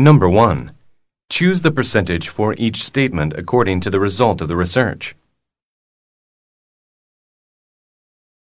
Number 1. Choose the percentage for each statement according to the result of the research.